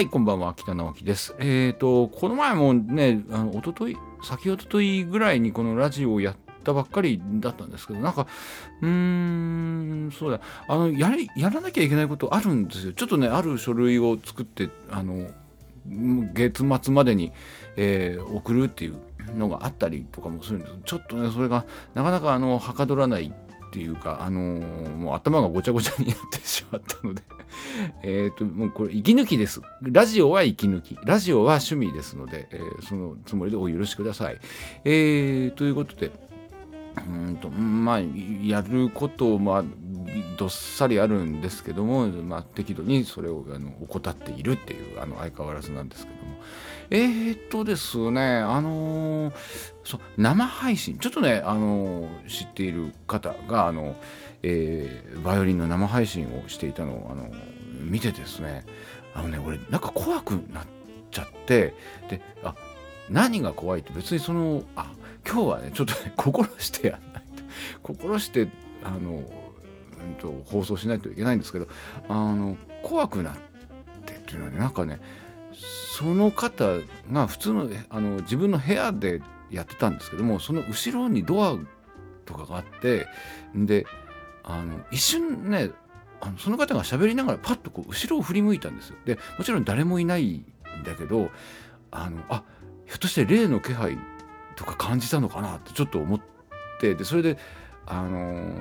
はい、こんばんは、北直樹です。えっ、と、この前もね、あの、一昨日先一昨日ぐらいにこのラジオをやったばっかりだったんですけど、なんか、うーん、そうだ、あの、やり、やらなきゃいけないことあるんですよ。ちょっとね、ある書類を作って、あの、月末までに、えー送るっていうのがあったりとかもするんですちょっとねそれがなかなかあのはかどらないっていうかあのーもう頭がごちゃごちゃになってしまったので えっともうこれ息抜きです。ラジオは息抜き。ラジオは趣味ですので、えーそのつもりでお許しください、えーということでうんとまあやることまあどっさりあるんですけども、まあ、適度にそれをあの怠っているっていうあの相変わらずなんですけども。えー、っとですねあのーそう生配信。ちょっとね、あのー知っている方があの、えーバイオリンの生配信をしていたのを、あの見てですねあのね俺なんか怖くなっちゃってであ何が怖いって別にそのあ今日はねちょっとね 心してやんないと。心してあの、うん、と放送しないといけないんですけどあの怖くなってっていうのはねなんかねその方が普通のあの自分の部屋でやってたんですけどもその後ろにドアとかがあってであの一瞬ねあのその方が喋りながらパッとこう後ろを振り向いたんですよ。でもちろん誰もいないんだけどあのあひょっとして霊の気配とか感じたのかなってちょっと思ってでそれであの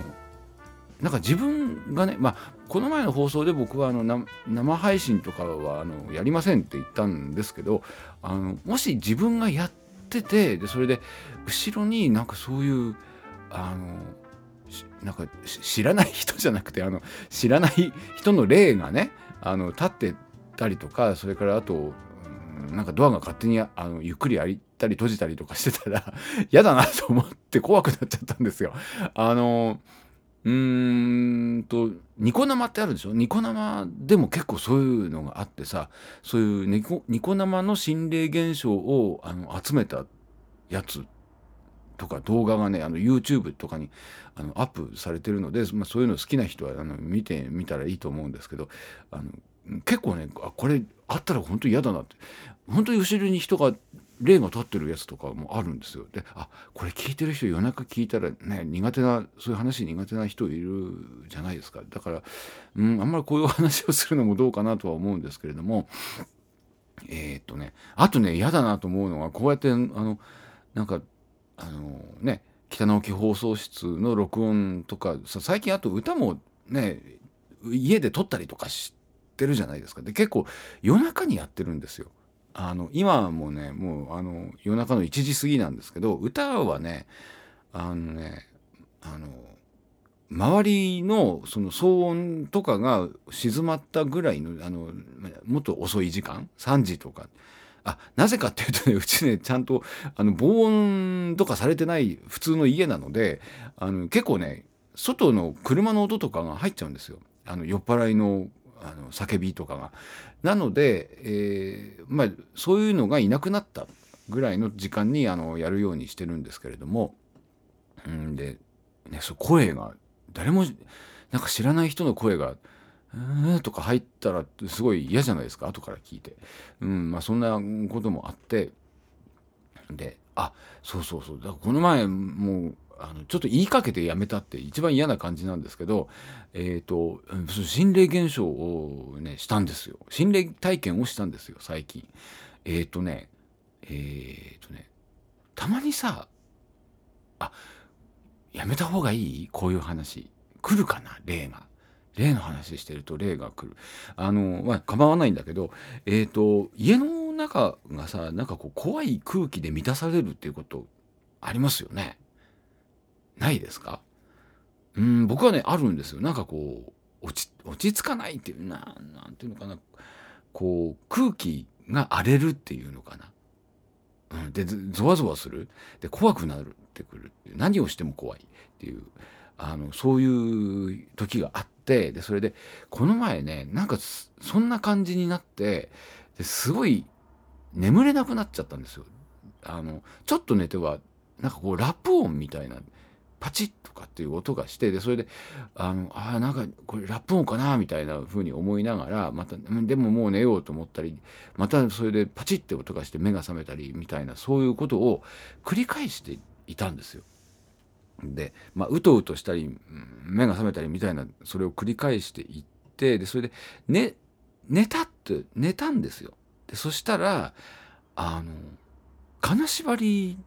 なんか自分がねまあこの前の放送で僕はあの生配信とかはあのやりませんって言ったんですけどあのもし自分がやっててでそれで後ろになんかそういうあのなんか知らない人じゃなくてあの知らない人の霊がねあの立ってたりとかそれからあとうんなんかドアが勝手にあのゆっくり開いたり閉じたりとかしてたら嫌だなと思って怖くなっちゃったんですよ。あのうーんとニコ生ってあるでしょ？ニコ生でも結構そういうのがあってさそういうニコニコ生の心霊現象をあの集めたやつとか動画がねあの YouTube とかにあのアップされてるので、まあ、そういうの好きな人はあの見てみたらいいと思うんですけどあの結構ねあこれあったら本当に嫌だなって。本当に後ろに人が霊が立ってるやつとかもあるんですよ。であこれ聞いてる人夜中聞いたらね苦手なそういう話苦手な人いるじゃないですかだから、うん、あんまりこういう話をするのもどうかなとは思うんですけれどもえーっとねあとね嫌だなと思うのはこうやってあのなんかあのね北直樹放送室の録音とかさ最近あと歌もね家で撮ったりとかしてるじゃないですかで結構夜中にやってるんですよ。あの今もねもうあの夜中の1時過ぎなんですけど歌はねあのねあの周りのその騒音とかが静まったぐらいのあのもっと遅い時間3時とか。あなぜかっていうとねうちねちゃんとあの防音とかされてない普通の家なのであの結構ね外の車の音とかが入っちゃうんですよ。あの酔っ払いのあの叫びとかが。なので、えーまあ、そういうのがいなくなったぐらいの時間にあのやるようにしてるんですけれども、うんで、ね、そ声が誰もなんか知らない人の声が「うーん」とか入ったらすごい嫌じゃないですか後から聞いて。うんまあ、そんなこともあってであそうそうそうだからこの前もうあのちょっと言いかけてやめたって一番嫌な感じなんですけど、えっ、とうんそう心霊現象をねしたんですよ。心霊体験をしたんですよ最近。えっ、とねえっ、とねたまにさあやめた方がいい？こういう話。来るかな？霊が。霊の話してると霊が来る。あのまあ構わないんだけどえっ、と家の中がさなんかこう怖い空気で満たされるっていうことありますよね。ないですか？うん僕はねあるんですよ。なんかこう落ち落ち着かないっていうななんていうのかな。こう空気が荒れるっていうのかな、うん、でゾワゾワする。で怖くなるってくる何をしても怖いっていう。あのそういう時があってでそれでこの前ねなんかそんな感じになってですごい眠れなくなっちゃったんですよ。あのちょっと寝てはなんかこうラップ音みたいなパチッとかっていう音がしてでそれであのあなんかこれラップ音かなみたいな風に思いながらまたでももう寝ようと思ったりまたそれでパチッて音がして目が覚めたりみたいなそういうことを繰り返していたんですよ。で、まあ、うとうとしたり目が覚めたりみたいなそれを繰り返していってでそれで寝寝たって寝たんですよ。でそしたらあの金縛り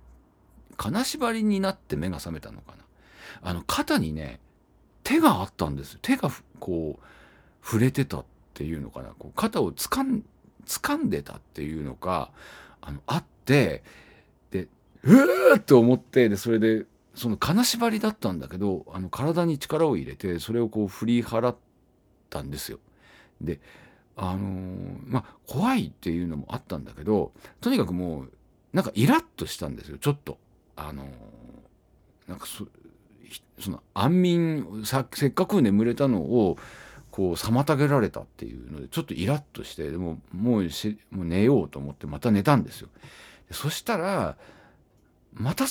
金縛りになって目が覚めたのかなあの肩にね手があったんです手がこう触れてたっていうのかなこう肩をつかん掴んでたっていうのかあのあってでうーって思ってでそれでその金縛りだったんだけどあの体に力を入れてそれをこう振り払ったんですよ。であのー、まあ怖いっていうのもあったんだけどとにかくもうなんかイラッとしたんですよちょっと。あのー、なんかそその安眠せっかく眠れたのをこう妨げられたっていうのでちょっとイラッとしてでももうしもう寝ようと思ってまた寝たんですよ。そしたらまた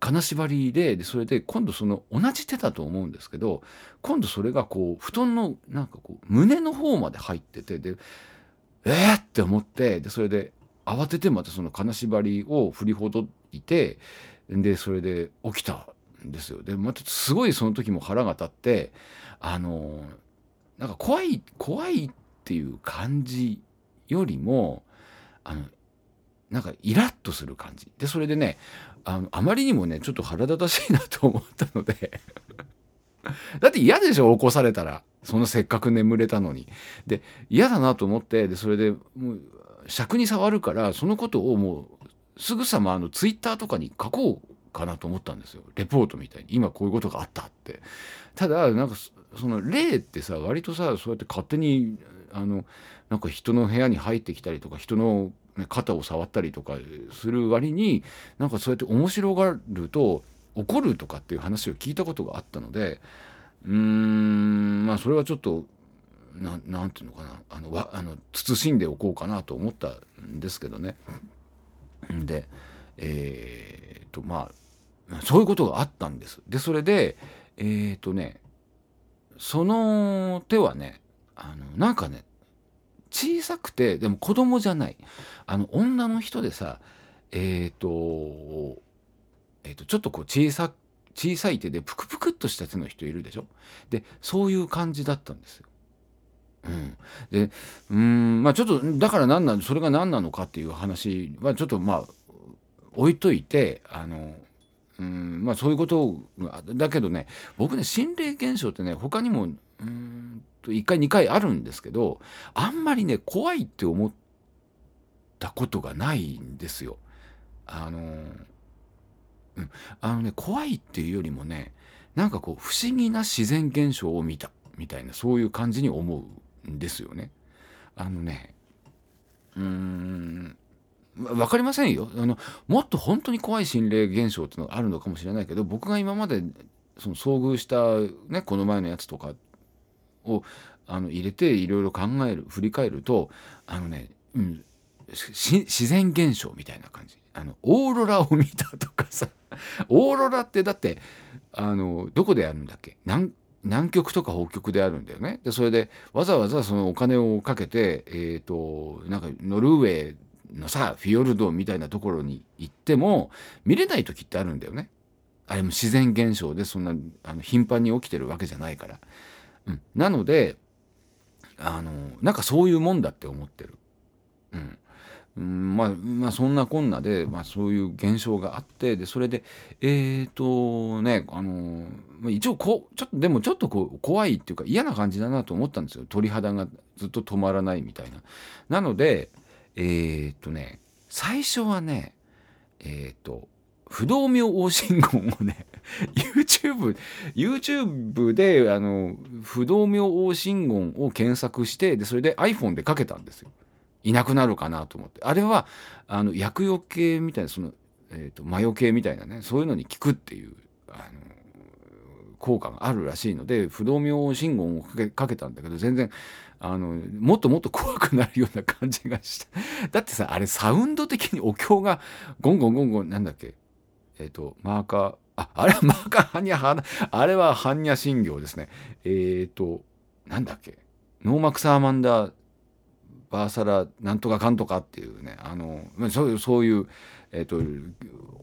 金縛りででそれで今度その同じ手だと思うんですけど今度それがこう布団のなんかこう胸の方まで入っててでえーって思ってでそれで慌ててまたその金縛りを振りほどいてでそれで起きたですよ。でまたすごいその時も腹が立ってあのなんか怖い怖いっていう感じよりもあのなんかイラッとする感じ。でそれでねあのあまりにもねちょっと腹立たしいなと思ったので。だって嫌でしょ起こされたら。そのせっかく眠れたのに。で嫌だなと思ってでそれでもう尺に触るからそのことをもうすぐさまあのツイッターとかに書こうかなと思ったんですよ。レポートみたいに。今こういうことがあったって。ただなんかその霊ってさ割とさそうやって勝手にあのなんか人の部屋に入ってきたりとか人の肩を触ったりとかする割になんかそうやって面白がると怒るとかっていう話を聞いたことがあったのでうーんまあそれはちょっとななんていうのかな。あのわあの慎んでおこうかなと思ったんですけどね。でえー、っとまあそういうことがあったんです。でそれでえー、とねその手はねあのなんかね小さくてでも子供じゃないあの女の人でさえっ、ー、と,、えー、とちょっとこう小さ小さい手でプクプクっとした手の人いるでしょ？でそういう感じだったんですよ。うん、でうんまあちょっとだから何なのそれが何なのかっていう話はちょっとまあ置いといてあのうんまあそういうことだけどね僕ね心霊現象ってね他にもうんと1回2回あるんですけどあんまりね怖いって思ったことがないんですよ。あのうん、あのね怖いっていうよりもねなんかこう不思議な自然現象を見たみたいなそういう感じに思うんですよね。あのねうーん分かりませんよ。あのもっと本当に怖い心霊現象っていうのがあるのかもしれないけど僕が今までその遭遇した、ね、この前のやつとかをあの入れていろいろ考える振り返るとあのね、うん、自然現象みたいな感じ。あのオーロラを見たとかさ。オーロラってだってあのどこでやるんだっけ？南南極とか北極であるんだよね。でそれでわざわざそのお金をかけてえっ、ー、となんかノルウェーのさフィヨルドみたいなところに行っても見れない時ってあるんだよね。あれも自然現象でそんなあの頻繁に起きてるわけじゃないから。うん、なのであのなんかそういうもんだって思ってる。うん。うん、まあ、まあそんなこんなで、まあ、そういう現象があってでそれでえっ、ー、とねあの一応こうちょっとでもちょっとこう怖いっていうか嫌な感じだなと思ったんですよ。鳥肌がずっと止まらないみたいな。なのでえっ、とね最初はねえっ、と不動明王信言をね YouTube, YouTube であの不動明王信言を検索してでそれで iPhone でかけたんですよ。いなくなるかなと思ってあれはあの薬用系みたいなその、えーと、魔除けみたいなねそういうのに効くっていうあの効果があるらしいので不動明王信言をかけたんだけど全然あのもっともっと怖くなるような感じがした。だってさあれサウンド的にお経がゴンゴンゴンゴンなんだっけ？えっ、ー、とマーカーああれは マーカーハニャあれは般若心経ですね。えっ、ー、となんだっけ？ノーマクサーマンダーバーサラなんとかかんとかっていうねあのそういうそういう、えーと、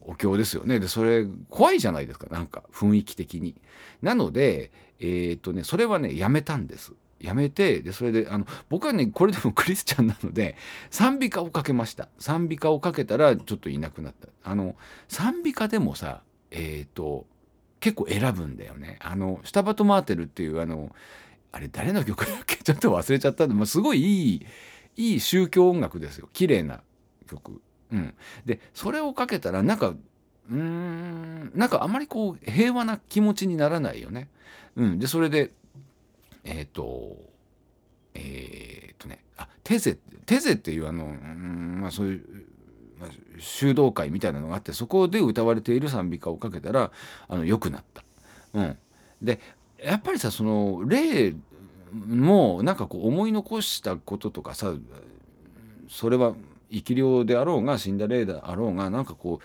お経ですよね。でそれ怖いじゃないですかなんか雰囲気的に。なのでえっ、ー、とねそれはねやめたんです。やめてでそれであの僕はねこれでも クリスチャンなので賛美歌をかけました。賛美歌をかけたらちょっといなくなった。あの賛美歌でもさえっ、ー、と結構選ぶんだよね。あのスタバトマーテルっていうあのあれ誰の曲だっけ？ちょっと忘れちゃったんで、まあ、すごいいいいい宗教音楽ですよ。綺麗な曲。うん、でそれをかけたらなんかうーんなんかあまりこう平和な気持ちにならないよね。うん、でそれでえっ、ー、とえっ、ー、とねあテゼテゼっていうあのうんまあそういう修道会みたいなのがあってそこで歌われている賛美歌をかけたらあの良くなった。うん、でやっぱりさその霊もなんかこう思い残したこととかさそれは生き量であろうが死んだ霊であろうがなんかこ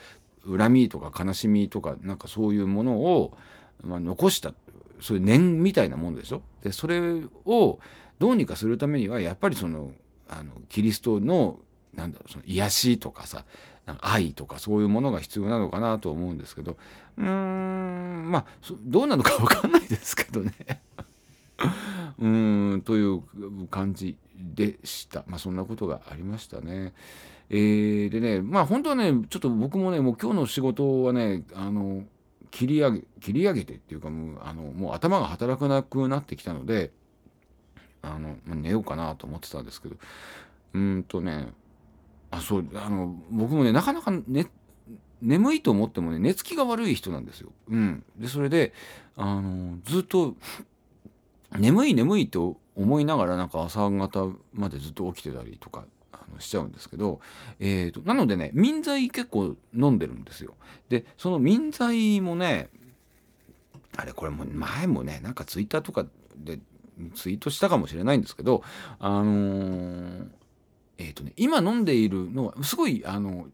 う恨みとか悲しみとかなんかそういうものを、まあ、残したそういう念みたいなものでしょ？でそれをどうにかするためにはやっぱりそのあのキリストのなんだろうその癒しとかさ愛とかそういうものが必要なのかなと思うんですけどうーんまあどうなのか分かんないですけどね うーんという感じでした。まあそんなことがありましたね。えー、でねまあ本当はねちょっと僕もねもう今日の仕事はねあの切り上げ切り上げてっていうかもうあのもう頭が働かなくなってきたのであの、ま、寝ようかなと思ってたんですけどうんとねあそうあの僕もねなかなかね眠いと思ってもね寝つきが悪い人なんですよ。うん、でそれであのずっと眠い眠いと思いながらなんか朝方までずっと起きてたりとかしちゃうんですけど、えーと、なのでね眠剤結構飲んでるんですよ。でその眠剤もねあれこれも前もねなんかツイッターとかでツイートしたかもしれないんですけどあのー、えっ、ー、とね今飲んでいるのはすごいあの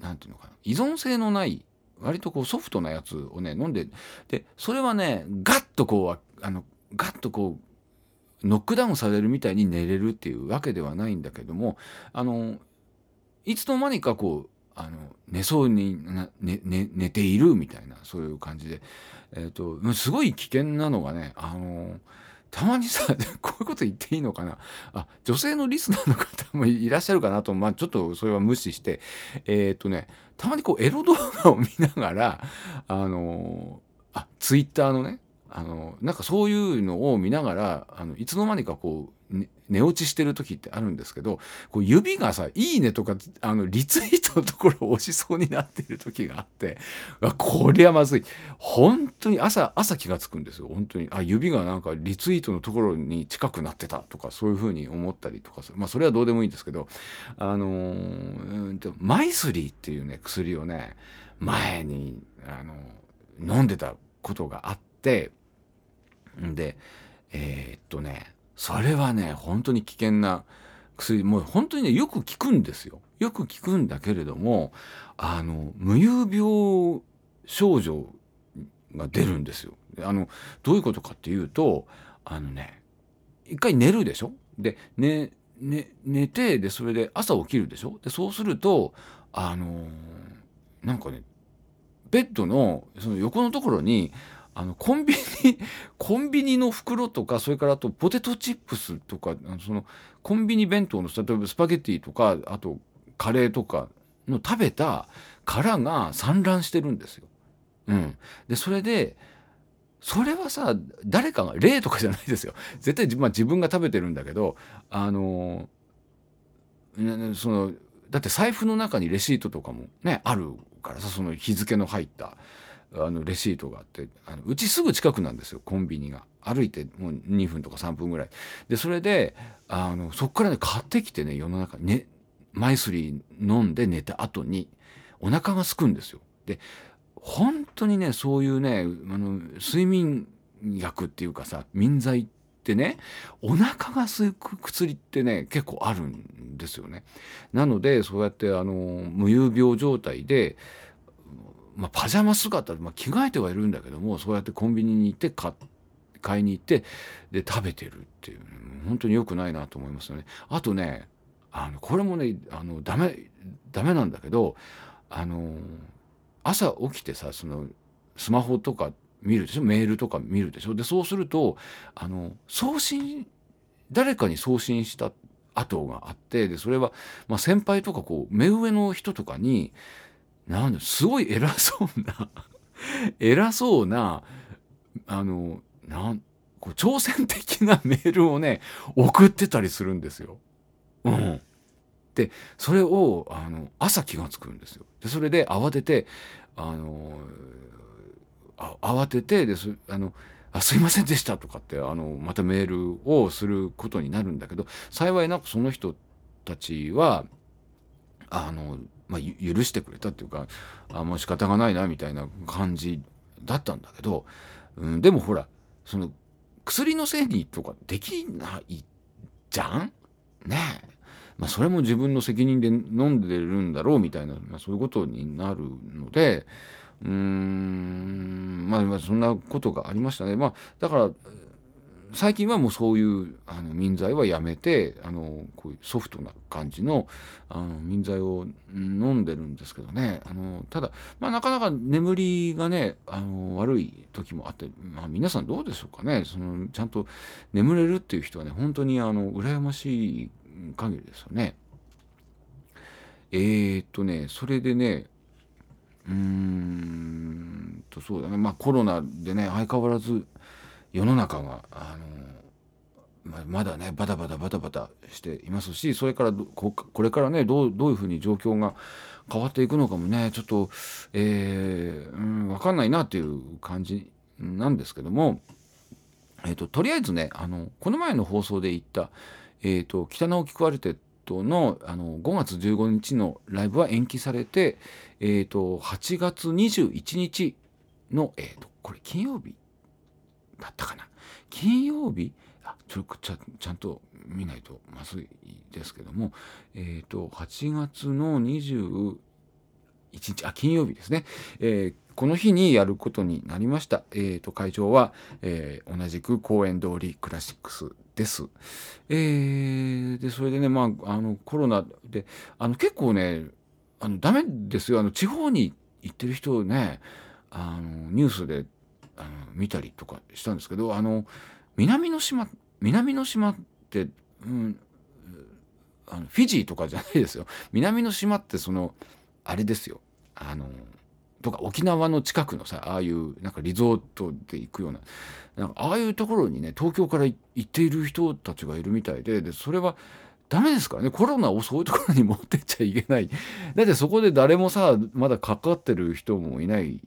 何て言うのかな依存性のない割とこうソフトなやつをね飲んででそれはねガッとこうあのガッとこうノックダウンされるみたいに寝れるっていうわけではないんだけどもあのいつの間にかこうあの寝そうに寝寝寝ているみたいなそういう感じで、えーと、すごい危険なのがねあのたまにさこういうこと言っていいのかな。あ女性のリスナーの方もいらっしゃるかなと、まあ、ちょっとそれは無視して。えっ、ー、とねたまにこうエロ動画を見ながらあのあツイッターのねあのなんかそういうのを見ながらあのいつの間にかこう、ね、寝落ちしてる時ってあるんですけどこう指がさ「いいね」とかあのリツイートのところを押しそうになっている時があってこりゃまずい。本当に朝朝気が付くんですよ。本当に。あ指がなんかリツイートのところに近くなってたとかそういうふうに思ったりとかまあそれはどうでもいいんですけどあのー、マイスリーっていうね薬をね前にあの飲んでたことがあって。で、えー、っとね、それはね、本当に危険な薬、もう本当にね、よく効くんですよ。よく効くんだけれども、あの、無遊病症状が出るんですよ。あの、どういうことかっていうと、あのね、一回寝るでしょ？で、ね、ね、寝て、で、それで朝起きるでしょ？で、そうすると、あのなんかね、ベッドのその横のところにあのコンビニコンビニの袋とかそれからあとポテトチップスとかそのコンビニ弁当の例えばスパゲッティとかあとカレーとかの食べた殻が散乱してるんですよ。うん、でそれでそれはさ誰かが例とかじゃないですよ絶対、まあ、自分が食べてるんだけどあのそのだって財布の中にレシートとかもねあるからさその日付の入ったあのレシートがあってあのうちすぐ近くなんですよコンビニが。歩いてもう2分とか3分ぐらい。でそれであのそこからね買ってきてね世の中ねマイスリー飲んで寝た後にお腹が空くんですよ。で本当にねそういうねあの睡眠薬っていうかさ眠剤ってねお腹が空く薬ってね結構あるんですよね。なのでそうやってあの無遊病状態でまあ、パジャマ姿で、まあ、着替えてはいるんだけどもそうやってコンビニに行って買いに行ってで食べてるっていう本当に良くないなと思いますよね。あとねあのこれもねあのダメダメなんだけどあの朝起きてさそのスマホとか見るでしょ？メールとか見るでしょ？でそうするとあの送信誰かに送信した跡があってでそれは、まあ、先輩とかこう目上の人とかになんすごい偉そうな 偉そうなあのなんこう挑戦的なメールをね送ってたりするんですよ。うん、でそれをあの朝気が付くんですよ。でそれで慌ててあの慌ててですあのあすいませんでしたとかってあのまたメールをすることになるんだけど幸いなくその人たちはあの、まあ、許してくれたっていうかあもう仕方がないなみたいな感じだったんだけど、うん、でもほらその薬のせいにとかできないじゃん？ねえ。まあ、それも自分の責任で飲んでるんだろうみたいな、まあ、そういうことになるのでうーんまあ、まあそんなことがありましたね。まあ、だから最近はもうそういうあの民剤はやめてあのこういうソフトな感じのあの民剤を飲んでるんですけどね。あのただ、まあ、なかなか眠りがねあの悪い時もあって、まあ、皆さんどうでしょうかね。そのちゃんと眠れるっていう人はね本当にあの羨ましい限りですよね。えー、っとねそれでねうーんとそうだね。まあコロナでね相変わらず世の中があの、まだねバタバタバタバタしていますしそれからこれからねどうどういうふうに状況が変わっていくのかもねちょっと、えー、うん、分かんないなっていう感じなんですけども、えーと、とりあえずねあのこの前の放送で言った、えーと、北直樹クワルテットのあの5月15日のライブは延期されて、えーと、8月21日の、えー、とこれ金曜日だったかな。金曜日？あちょちゃちゃんと見ないとまずいですけども。えっ、ー、と8月の21日あ金曜日ですね、えー、この日にやることになりました。えーと、会場は、えー、同じく公園通りクラシックスです。えー、でそれでね、まあ、あのコロナであの結構ねあのダメですよ。あの地方に行ってる人ねあのニュースであの見たりとかしたんですけどあの南の島南の島って、うん、あのフィジーとかじゃないですよ。南の島ってそのあれですよ。あのとか沖縄の近くのさああいうなんかリゾートで行くようななんかああいうところにね東京から行っている人たちがいるみたいででそれはダメですからね。コロナをそういうところに持ってっちゃいけない。だってそこで誰もさまだかかってる人もいない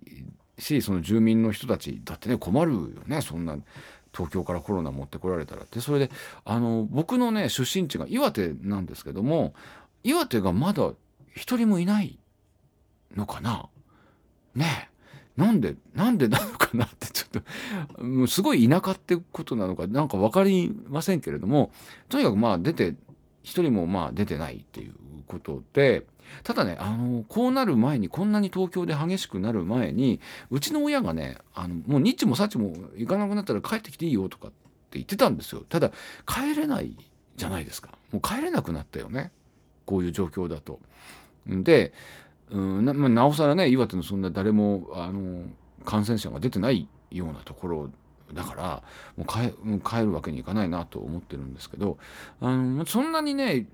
しその住民の人たちだってね困るよねそんな東京からコロナ持ってこられたらって。それであの僕のね出身地が岩手なんですけども岩手がまだ一人もいないのかな。ね。えなんでなんでなのかなってちょっともうすごい田舎ってことなのかなんか分かりませんけれどもとにかくまあ出て一人もまあ出てないっていうことでただねあのこうなる前にこんなに東京で激しくなる前にうちの親がねあのもうニッチもサッチも行かなくなったら帰ってきていいよとかって言ってたんですよ。ただ帰れないじゃないですか。もう帰れなくなったよね。こういう状況だと。で、うんなまあ、なおさらね岩手のそんな誰もあの感染者が出てないようなところだからもう帰もう帰るわけにいかないなと思ってるんですけどあのそんなにね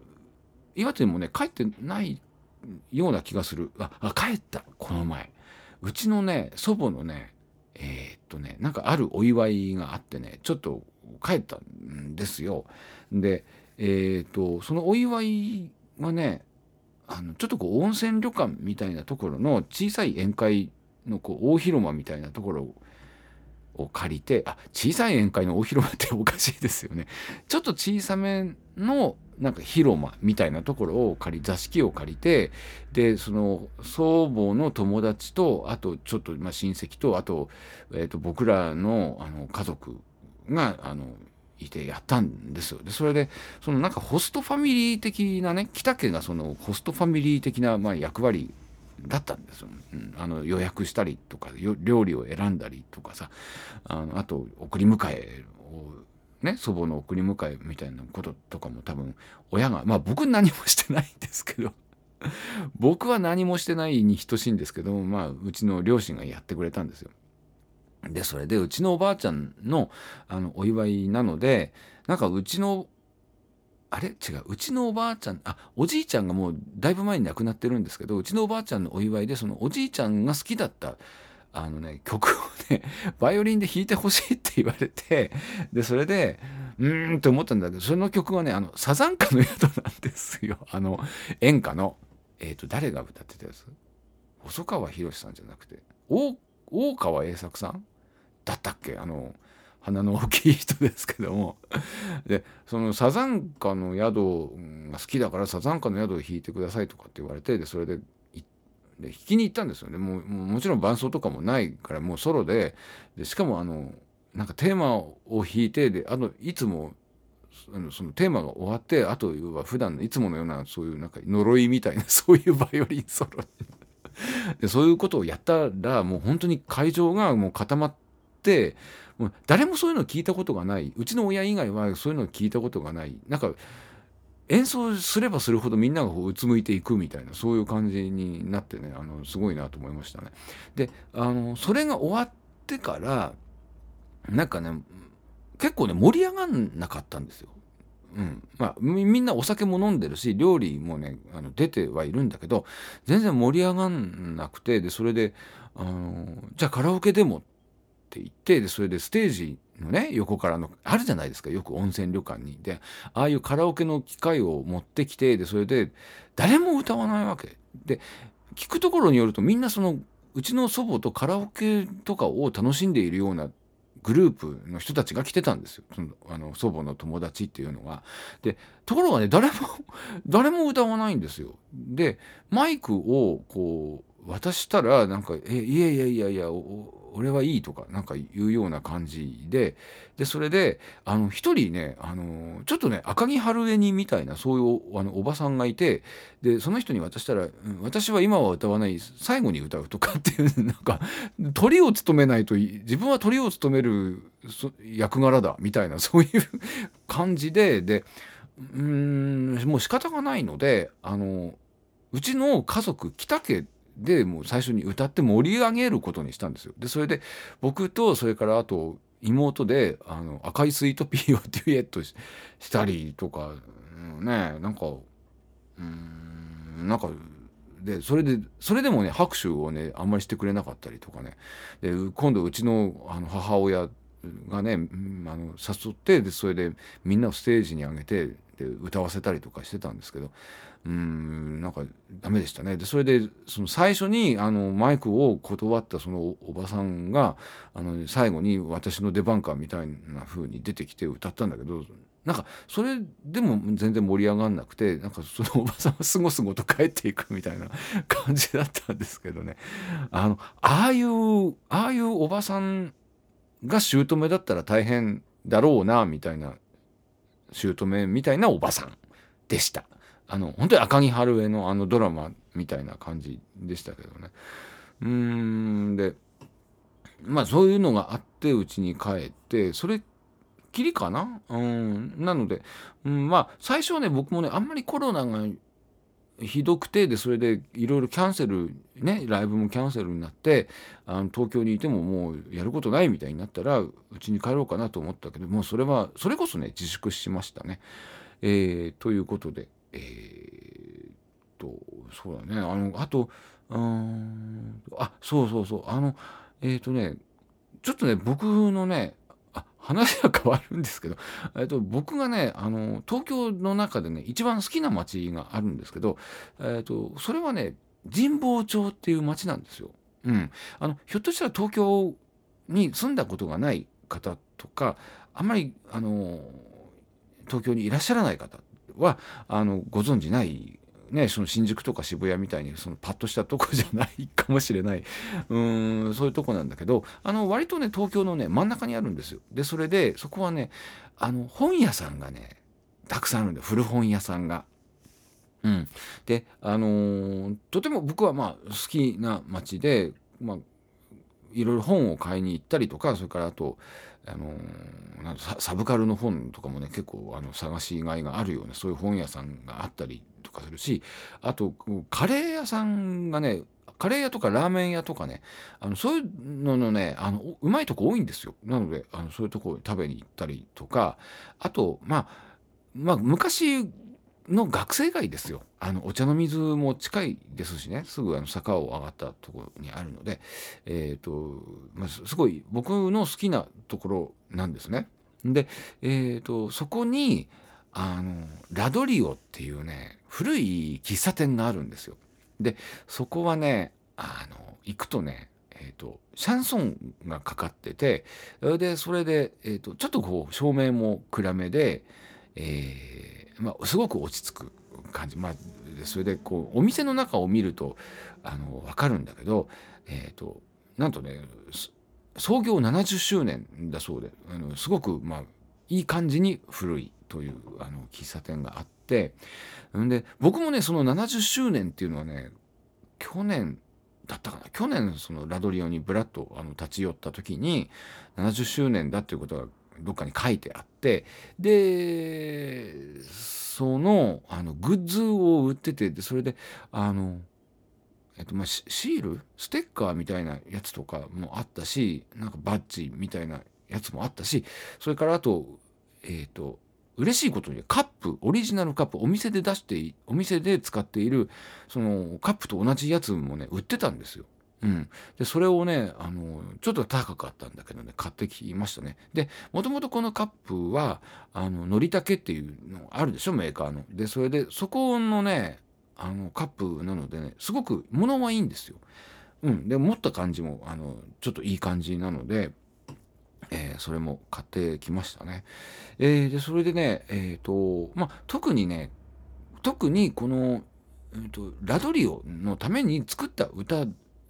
岩手もね帰ってないような気がする。ああ帰った。この前。うちのね祖母のねえー、っとねなんかあるお祝いがあってねちょっと帰ったんですよ。でえー、っとそのお祝いはねあのちょっとこう温泉旅館みたいなところの小さい宴会のこう大広間みたいなところを借りてあ小さい宴会の大広間っておかしいですよね ちょっと小さめのなんか広間みたいなところを借り座敷を借りてでその祖母の友達とあとちょっとまあ親戚とあと,、えー、と僕らのあの家族があのいてやったんですよ。でそれでそのなんかホストファミリー的なね北家がそのホストファミリー的なまあ役割だったんですよ、うん、あの予約したりとか料理を選んだりとかさあのあと送り迎えをね祖母の送り迎えみたいなこととかも多分親がまあ僕何もしてないんですけど 僕は何もしてないに等しいんですけどまあうちの両親がやってくれたんですよ。でそれでうちのおばあちゃんのあのお祝いなのでなんかうちのあれ？違う。うちのおばあちゃんあおじいちゃんがもうだいぶ前に亡くなってるんですけどうちのおばあちゃんのお祝いでそのおじいちゃんが好きだったあのね曲をね バイオリンで弾いてほしいって言われてでそれでうーんって思ったんだけどその曲はねあのサザンカの宿なんですよ。あの演歌の。えっ、ー、と誰が歌ってたやつ？細川宏さんじゃなくて。大川栄作さん？だったっけ？あの鼻の大きい人ですけども。でそのサザンカの宿が好きだからサザンカの宿を弾いてくださいとかって言われてでそれでで弾きに行ったんですよね。もうもちろん伴奏とかもないからもうソロで。でしかもあのなんかテーマを弾いてであのいつもそのテーマが終わってあとは普段のいつものようなそういうなんか呪いみたいな そういうバイオリンソロ。でそういうことをやったらもう本当に会場がもう固まってもう誰もそういうの聞いたことがないうちの親以外はそういうの聞いたことがないなんか演奏すればするほどみんながこううつむいていくみたいなそういう感じになってねあのすごいなと思いましたね。であのそれが終わってからなんかね結構ね盛り上がんなかったんですよ。うんまあ、みんなお酒も飲んでるし料理もねあの出てはいるんだけど全然盛り上がんなくてでそれであのじゃあカラオケでもっって言ってでそれでステージのね横からのあるじゃないですかよく温泉旅館にでああいうカラオケの機械を持ってきてでそれで誰も歌わないわけで聞くところによるとみんなそのうちの祖母とカラオケとかを楽しんでいるようなグループの人たちが来てたんですよそのあの祖母の友達っていうのが。でところがね誰も誰も歌わないんですよ。でマイクをこう渡したらなんか「えいやいやいやいや俺はいいとかなんか言うような感じででそれであの一人ねあのちょっとね赤木春恵にみたいなそういうあのおばさんがいてでその人に渡したら、うん、私は今は歌わない最後に歌うとかっていうなんか鳥を務めないと自分は鳥を務める役柄だみたいなそういう感じででうんもう仕方がないのであのうちの家族北家でもう最初に歌って盛り上げることにしたんですよ。でそれで僕とそれからあと妹で「あの赤いスイートピー」をデュエットしたりとか、ねなんかうんなんかでそれでそれでもね拍手をねあんまりしてくれなかったりとかねで今度うちのあの母親がね、あの誘ってでそれでみんなをステージに上げてで歌わせたりとかしてたんですけどうんなんかダメでしたねでそれでその最初にあのマイクを断ったそのおばさんがあの最後に私の出番かみたいな風に出てきて歌ったんだけどなんかそれでも全然盛り上がんなくてなんかそのおばさんはすごすごと帰っていくみたいな 感じだったんですけどねあのああいうああいうおばさんが姑だったら大変だろうなみたいな姑みたいなおばさんでした。あの本当に赤木春恵のあのドラマみたいな感じでしたけどね。うーんでまあそういうのがあってうちに帰ってそれきりかな？うんなので、うん、まあ最初はね僕もねあんまりコロナがひどくてでそれでいろいろキャンセルねライブもキャンセルになってあの東京にいてももうやることないみたいになったらうちに帰ろうかなと思ったけどもうそれはそれこそね自粛しましたね。えー、ということでえー、っとそうだね。あのあとうんあそうそうそう。あのえー、っとねちょっとね僕のねあ話は変わるんですけど、えっと、僕がねあの東京の中でね一番好きな街があるんですけど、えっと、それはね神保町っていう街なんですよ。うん、あのひょっとしたら東京に住んだことがない方とかあんまりあの東京にいらっしゃらない方はあのご存じないね、その新宿とか渋谷みたいにそのパッとしたとこじゃないかもしれないうんそういうとこなんだけどあの割とね東京のね真ん中にあるんですよ。でそれでそこはねあの本屋さんがねたくさんあるんだよ古本屋さんが。うん、であのー、とても僕はまあ好きな街で、まあ、いろいろ本を買いに行ったりとかそれからあと、あのー、サブカルの本とかもね結構あの探しがいがあるようなそういう本屋さんがあったりとかするしあとカレー屋さんがねカレー屋とかラーメン屋とかねあのそういうののねあのうまいとこ多いんですよ。なのであのそういうとこ食べに行ったりとかあとまあまあ昔の学生街ですよあのお茶の水も近いですしねすぐあの坂を上がったところにあるので、えーとまあ、すごい僕の好きなところなんですね。で、えーと、そこにあのラドリオっていうね古い喫茶店があるんですよ。でそこはねあの行くとねえーと、シャンソンがかかっててでそれで、えーと、ちょっとこう照明も暗めで、えーまあ、すごく落ち着く感じ、まあ、それでこうお店の中を見るとあの分かるんだけど、えーと、なんとね創業70周年だそうであのすごく、まあ、いい感じに古いというあの喫茶店があってんで僕もねその70周年っていうのはね去年だったかな。去年そのラドリオにブラッとあの立ち寄った時に70周年だっていうことがどっかに書いてあってでそのあのグッズを売っててそれであのえっとまあ、シール？ステッカーみたいなやつとかもあったしなんかバッジみたいなやつもあったしそれからあとえっ、と嬉しいことにカップオリジナルカップお店で出してお店で使っているそのカップと同じやつもね売ってたんですよ。うん、でそれをねあのちょっと高かったんだけどね買ってきましたね。でもともとこのカップはあののりたけっていうのあるでしょメーカーの。でそれでそこのねあのカップなのでねすごく物はいいんですよ。うん。で持った感じもあのちょっといい感じなのでえー、それも買ってきましたね。えー、でそれでね、えーとまあ、特にね特にこの、えーとラドリオのために作った歌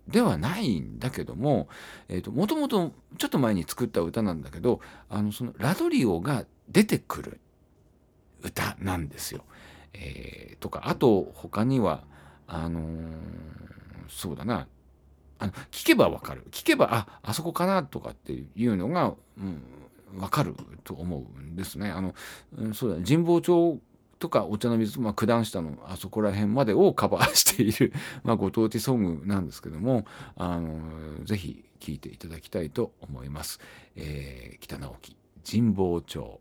ではないんだけども、えーと、もともとちょっと前に作った歌なんだけどあのそのラドリオが出てくる歌なんですよ。えー、とかあと他にはあのー、そうだなあの聞けばわかる聞けばああそこかなとかっていうのが、うん、分かると思うんですね。あの、うん、そうだ神保町とかお茶の水、まあ、九段下のあそこら辺までをカバーしている、まあ、ご当地ソングなんですけどもあのぜひ聴いていただきたいと思います。えー、北直樹神保町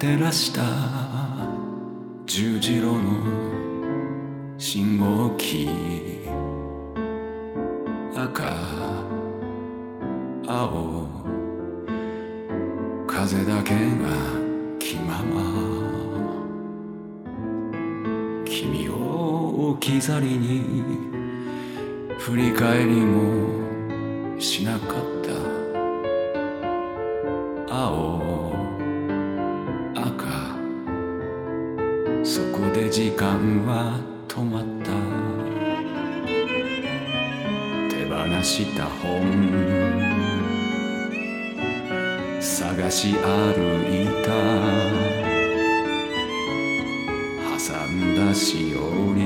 照らした十字路の信号機赤青風だけが気まま君を置き去りに振り返りも間は止まった。手放した本。探し歩いた挟んだしおり。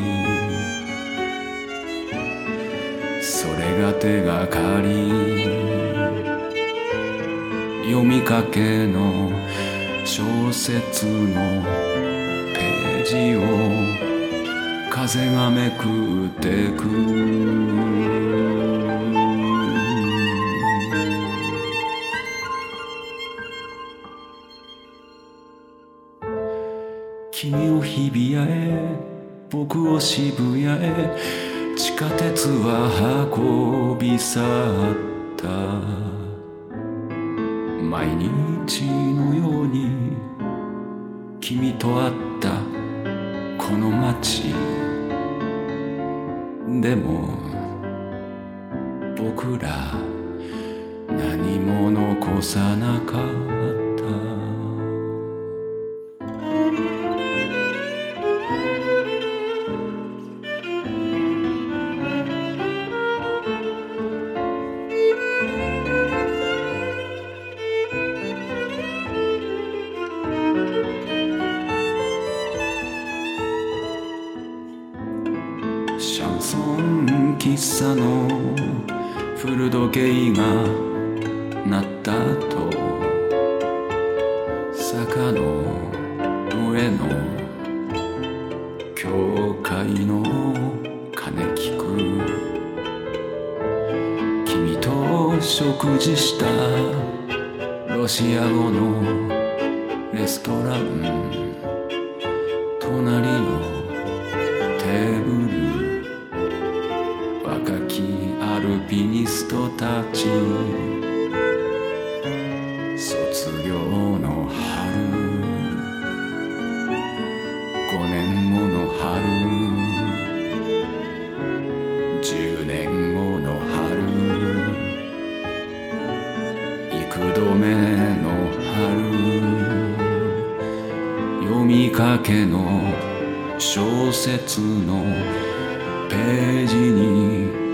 それが手がかり。読みかけの小説のページを風がめくってく。君を日比谷へ僕を渋谷へ地下鉄は運び去った。毎日のように君と会ったこの街。でも僕ら何も残さなかった。シャンソン喫茶の古時計が鳴ったと坂の上の教会の鐘聞く君と食事したロシア語のレストラン隣のたち卒業の春五年後の春十年後の春幾度目の春読みかけの小説のページに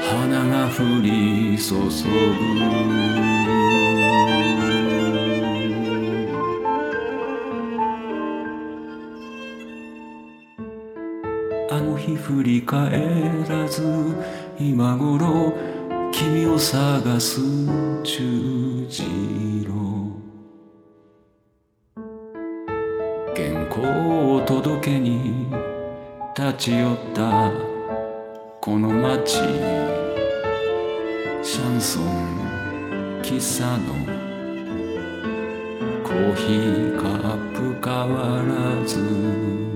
花が降り注ぐ。あの日振り返らず今頃君を探す十字路原稿を届けに立ち寄ったこの街。シャンソン。喫茶のコーヒーカップ変わらず。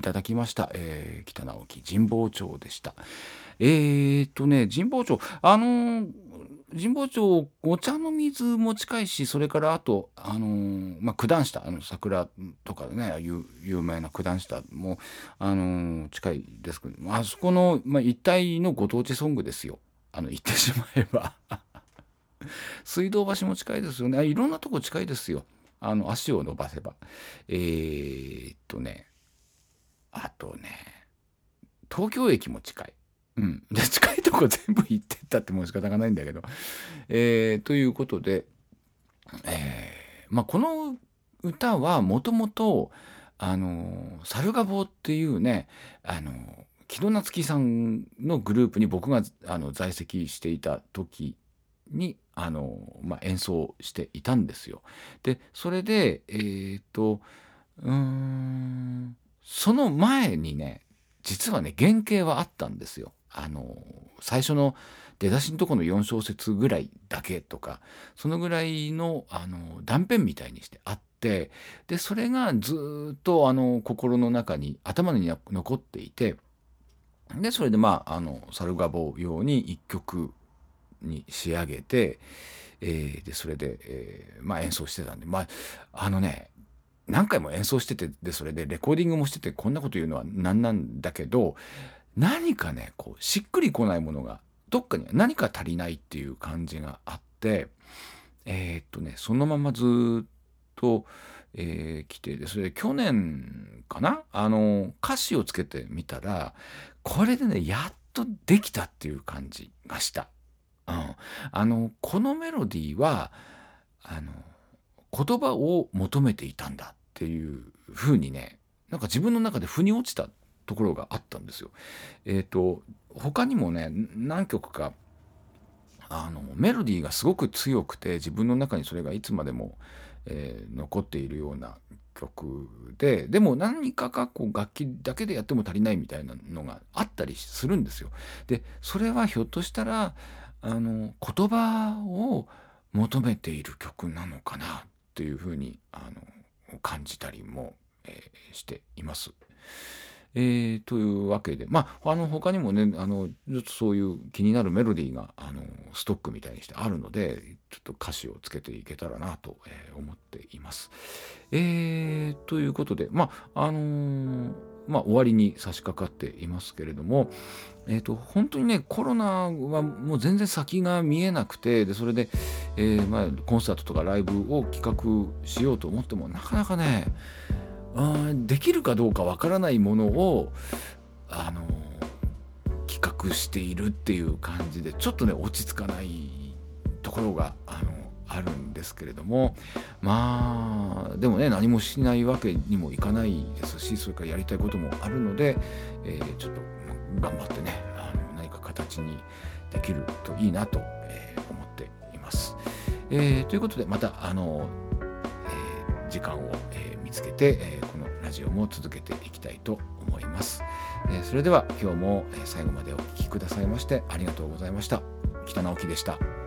い、ただきました。えー北直樹神保町でした。えー、っとね、神保町、あのー神保町、お茶の水も近いし、それからあと、あのーまあ、九段下、あの桜とかね、有有名な九段下も、あのー近いですけど、あそこの、まあ、一帯のご当地ソングですよ。あの、言ってしまえば。水道橋も近いですよね。いろんなとこ近いですよ。あの、足を伸ばせば。えー、っとね、あとね、東京駅も近い。うん。で、近いとこ全部行ってったってもう仕方がないんだけど。えーということで、えーまあ、この歌はもともと、あの、サルガボっていうね、あの、木戸夏樹さんのグループに僕があの在籍していた時に、あの、まあ、演奏していたんですよ。で、それで、えーと、うーん、その前にね、実はね、原型はあったんですよ。あの、最初の出だしのとこの4小節ぐらいだけとか、そのぐらいの、あの、断片みたいにしてあって、で、それがずっと、あの、心の中に、頭に残っていて、で、それでまあ、あの、サルガボ用に一曲に仕上げて、えーで、それで、えーまあ演奏してたんで、まあ、あのね、何回も演奏してて、で、それでレコーディングもしてて、こんなこと言うのはなんなんだけど、何かね、こう、しっくりこないものが、どっかに何か足りないっていう感じがあって、えーっとね、そのままずっと、えー来てでそれで去年かなあの歌詞をつけてみたらこれでねやっとできたっていう感じがした。うん、あのこのメロディーはあの言葉を求めていたんだっていう風にねなんか自分の中で腑に落ちたところがあったんですよ。えっ、と他にもね何曲かあのメロディーがすごく強くて自分の中にそれがいつまでも、えー残っているような曲ででも何かかこう楽器だけでやっても足りないみたいなのがあったりするんですよ。でそれはひょっとしたらあの言葉を求めている曲なのかなっていうふうにあの感じたりも、えーしています。えーというわけでまああの他にもねあのちょっとそういう気になるメロディーがあのストックみたいにしてあるのでちょっと歌詞をつけていけたらなと、えー思っています。えーということでまああのーまあ、終わりに差し掛かっていますけれども、えー、と本当にねコロナはもう全然先が見えなくてでそれで、えーまあ、コンサートとかライブを企画しようと思ってもなかなかねあできるかどうかわからないものをあの企画しているっていう感じでちょっとね落ち着かないところがあのあるんですけれどもまあでもね何もしないわけにもいかないですしそれからやりたいこともあるので、えーちょっと頑張ってねあの何か形にできるといいなと、え思っています。えーということでまたあの、えー時間を、え見つけて、えこのラジオも続けていきたいと思います。えそれでは今日も最後までお聴きくださいましてありがとうございました。北直樹でした。